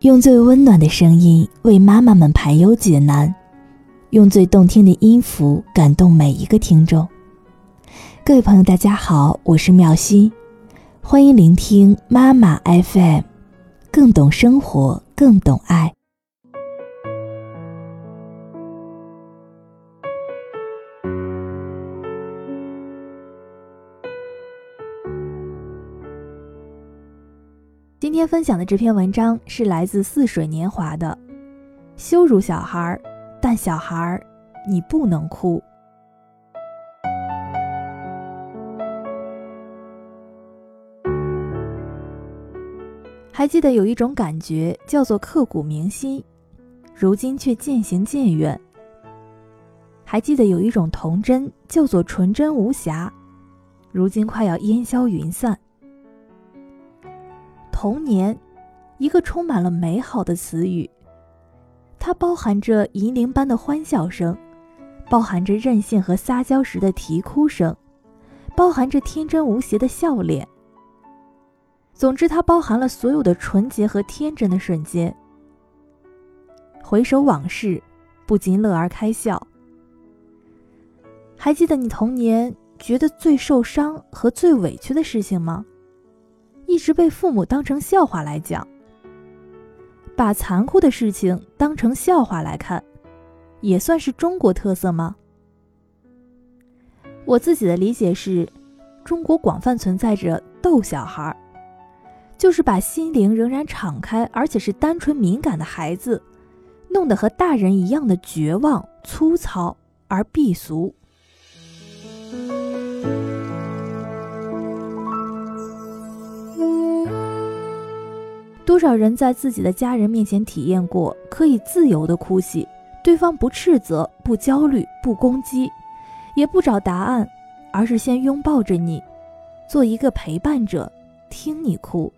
用最温暖的声音为妈妈们排忧解难，用最动听的音符感动每一个听众。各位朋友，大家好，我是妙心，欢迎聆听妈妈 FM，更懂生活，更懂爱。天分享的这篇文章是来自似水年华的，羞辱小孩，但小孩，你不能哭。还记得有一种感觉叫做刻骨铭心，如今却渐行渐远。还记得有一种童真叫做纯真无瑕，如今快要烟消云散。童年，一个充满了美好的词语，它包含着银铃般的欢笑声，包含着任性和撒娇时的啼哭声，包含着天真无邪的笑脸。总之，它包含了所有的纯洁和天真的瞬间。回首往事，不禁乐而开笑。还记得你童年觉得最受伤和最委屈的事情吗？一直被父母当成笑话来讲，把残酷的事情当成笑话来看，也算是中国特色吗？我自己的理解是，中国广泛存在着逗小孩儿。就是把心灵仍然敞开，而且是单纯敏感的孩子，弄得和大人一样的绝望、粗糙而避俗。多少人在自己的家人面前体验过可以自由的哭泣，对方不斥责、不焦虑、不攻击，也不找答案，而是先拥抱着你，做一个陪伴者，听你哭。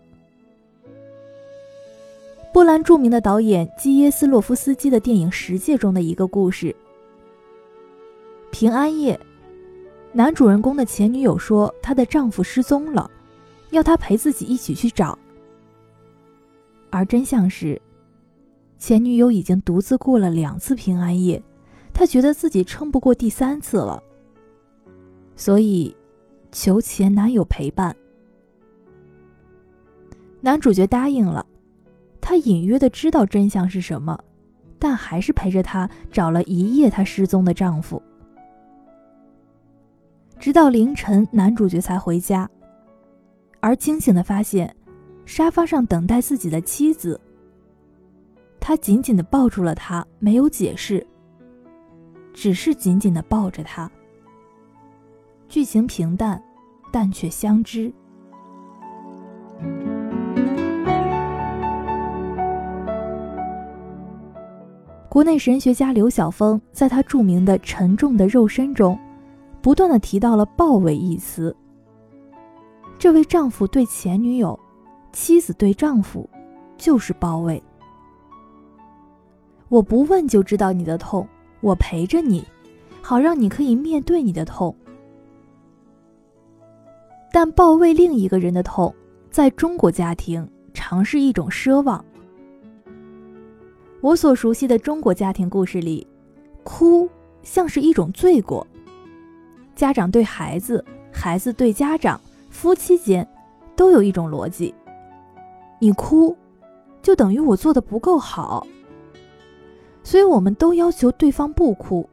波兰著名的导演基耶斯洛夫斯基的电影《十戒》中的一个故事。平安夜，男主人公的前女友说她的丈夫失踪了，要他陪自己一起去找。而真相是，前女友已经独自过了两次平安夜，她觉得自己撑不过第三次了，所以求前男友陪伴。男主角答应了。他隐约的知道真相是什么，但还是陪着他找了一夜他失踪的丈夫，直到凌晨，男主角才回家，而惊醒的发现，沙发上等待自己的妻子。他紧紧的抱住了她，没有解释，只是紧紧的抱着她。剧情平淡，但却相知。国内神学家刘晓峰在他著名的《沉重的肉身》中，不断的提到了“抱尾”一词。这位丈夫对前女友，妻子对丈夫，就是包围。我不问就知道你的痛，我陪着你，好让你可以面对你的痛。但抱位另一个人的痛，在中国家庭常是一种奢望。我所熟悉的中国家庭故事里，哭像是一种罪过。家长对孩子，孩子对家长，夫妻间，都有一种逻辑：你哭，就等于我做的不够好。所以我们都要求对方不哭。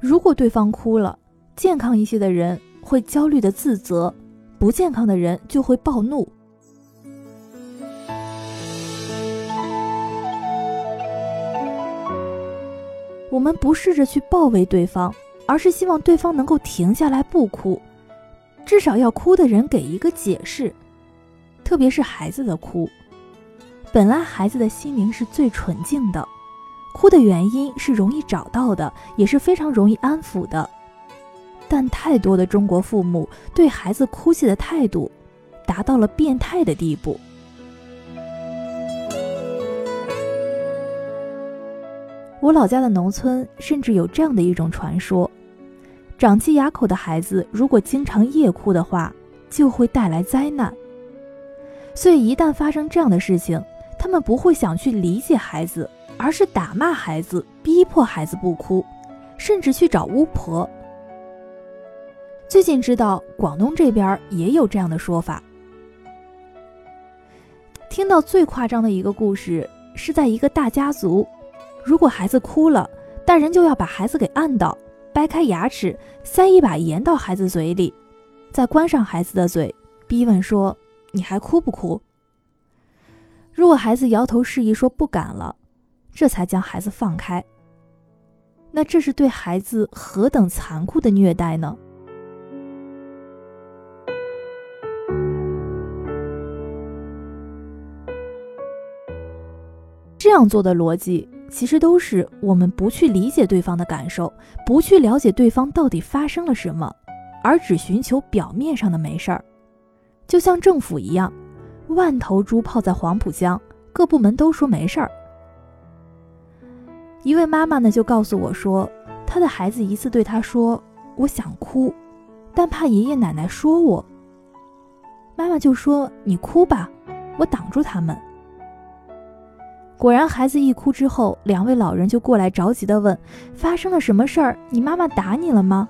如果对方哭了，健康一些的人会焦虑的自责，不健康的人就会暴怒。我们不试着去抱围对方，而是希望对方能够停下来不哭，至少要哭的人给一个解释。特别是孩子的哭，本来孩子的心灵是最纯净的，哭的原因是容易找到的，也是非常容易安抚的。但太多的中国父母对孩子哭泣的态度，达到了变态的地步。我老家的农村甚至有这样的一种传说：长齐牙口的孩子如果经常夜哭的话，就会带来灾难。所以一旦发生这样的事情，他们不会想去理解孩子，而是打骂孩子，逼迫孩子不哭，甚至去找巫婆。最近知道广东这边也有这样的说法。听到最夸张的一个故事，是在一个大家族，如果孩子哭了，大人就要把孩子给按倒，掰开牙齿，塞一把盐到孩子嘴里，再关上孩子的嘴，逼问说：“你还哭不哭？”如果孩子摇头示意说不敢了，这才将孩子放开。那这是对孩子何等残酷的虐待呢？这样做的逻辑，其实都是我们不去理解对方的感受，不去了解对方到底发生了什么，而只寻求表面上的没事儿。就像政府一样，万头猪泡在黄浦江，各部门都说没事儿。一位妈妈呢就告诉我说，她的孩子一次对她说：“我想哭，但怕爷爷奶奶说我。”妈妈就说：“你哭吧，我挡住他们。”果然，孩子一哭之后，两位老人就过来着急地问：“发生了什么事儿？你妈妈打你了吗？”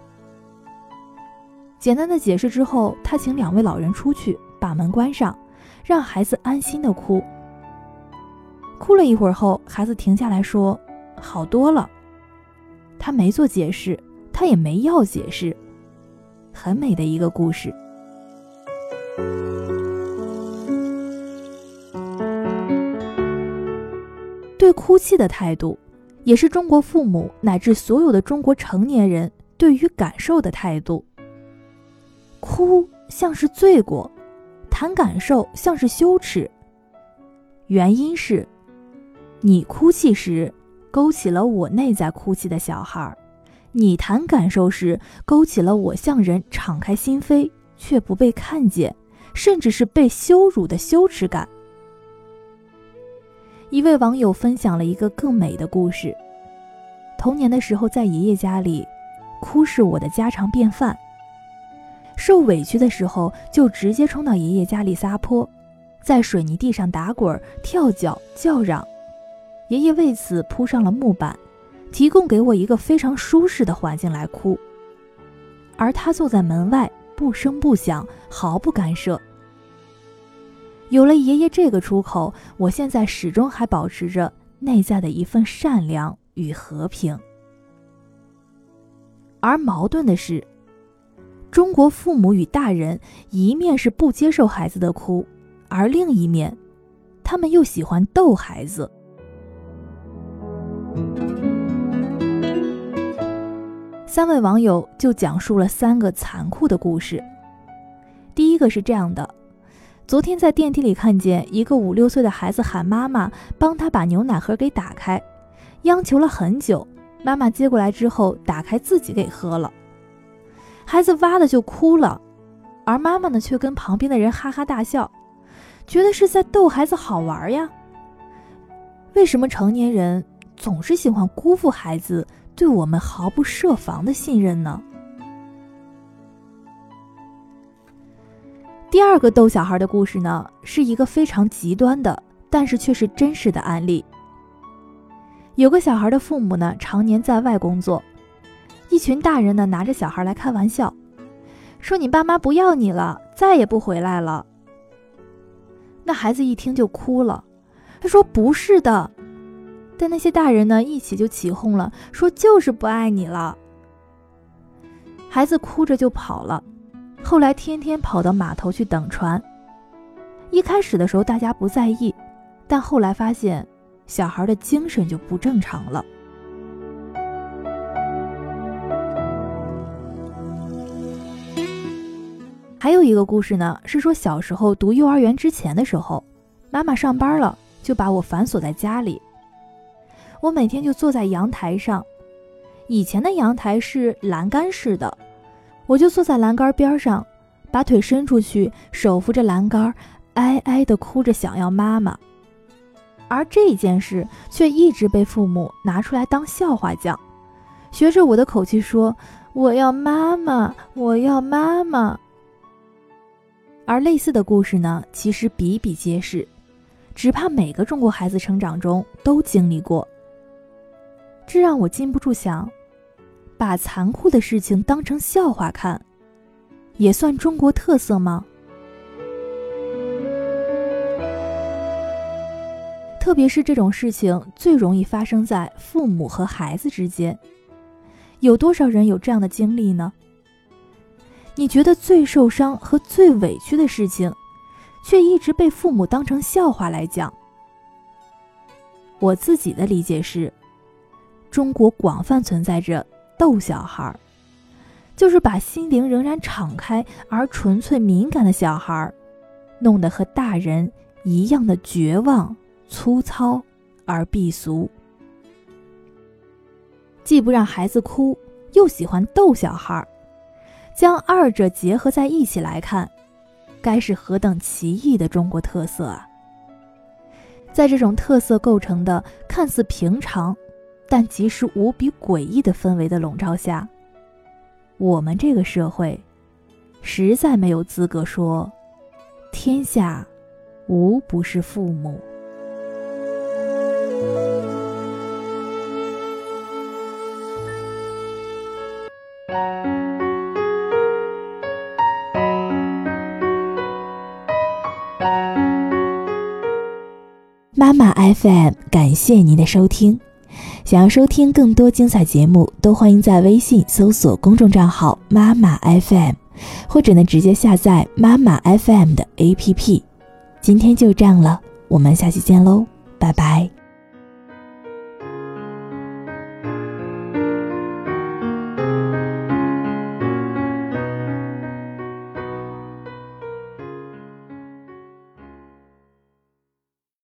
简单的解释之后，他请两位老人出去，把门关上，让孩子安心的哭。哭了一会儿后，孩子停下来说：“好多了。”他没做解释，他也没要解释，很美的一个故事。对哭泣的态度，也是中国父母乃至所有的中国成年人对于感受的态度。哭像是罪过，谈感受像是羞耻。原因是，你哭泣时勾起了我内在哭泣的小孩儿，你谈感受时勾起了我向人敞开心扉却不被看见，甚至是被羞辱的羞耻感。一位网友分享了一个更美的故事：童年的时候，在爷爷家里，哭是我的家常便饭。受委屈的时候，就直接冲到爷爷家里撒泼，在水泥地上打滚、跳脚、叫嚷。爷爷为此铺上了木板，提供给我一个非常舒适的环境来哭。而他坐在门外，不声不响，毫不干涉。有了爷爷这个出口，我现在始终还保持着内在的一份善良与和平。而矛盾的是，中国父母与大人一面是不接受孩子的哭，而另一面，他们又喜欢逗孩子。三位网友就讲述了三个残酷的故事。第一个是这样的。昨天在电梯里看见一个五六岁的孩子喊妈妈帮他把牛奶盒给打开，央求了很久。妈妈接过来之后打开自己给喝了，孩子哇的就哭了，而妈妈呢却跟旁边的人哈哈大笑，觉得是在逗孩子好玩呀。为什么成年人总是喜欢辜负孩子对我们毫不设防的信任呢？第二个逗小孩的故事呢，是一个非常极端的，但是却是真实的案例。有个小孩的父母呢，常年在外工作，一群大人呢拿着小孩来开玩笑，说你爸妈不要你了，再也不回来了。那孩子一听就哭了，他说不是的，但那些大人呢一起就起哄了，说就是不爱你了。孩子哭着就跑了。后来天天跑到码头去等船。一开始的时候大家不在意，但后来发现小孩的精神就不正常了。还有一个故事呢，是说小时候读幼儿园之前的时候，妈妈上班了，就把我反锁在家里。我每天就坐在阳台上，以前的阳台是栏杆式的。我就坐在栏杆边上，把腿伸出去，手扶着栏杆，哀哀地哭着想要妈妈。而这件事却一直被父母拿出来当笑话讲，学着我的口气说：“我要妈妈，我要妈妈。而类似的故事呢，其实比比皆是，只怕每个中国孩子成长中都经历过。这让我禁不住想，把残酷的事情当成笑话看，也算中国特色吗？特别是这种事情最容易发生在父母和孩子之间，有多少人有这样的经历呢？你觉得最受伤和最委屈的事情，却一直被父母当成笑话来讲。我自己的理解是，中国广泛存在着逗小孩，就是把心灵仍然敞开而纯粹敏感的小孩，弄得和大人一样的绝望。粗糙而避俗，既不让孩子哭，又喜欢逗小孩，将二者结合在一起来看，该是何等奇异的中国特色啊！在这种特色构成的看似平常，但其实无比诡异的氛围的笼罩下，我们这个社会实在没有资格说天下无不是父母。妈妈 FM，感谢您的收听。想要收听更多精彩节目，都欢迎在微信搜索公众账号“妈妈 FM”，或者呢直接下载妈妈 FM 的 APP。今天就这样了，我们下期见喽，拜拜。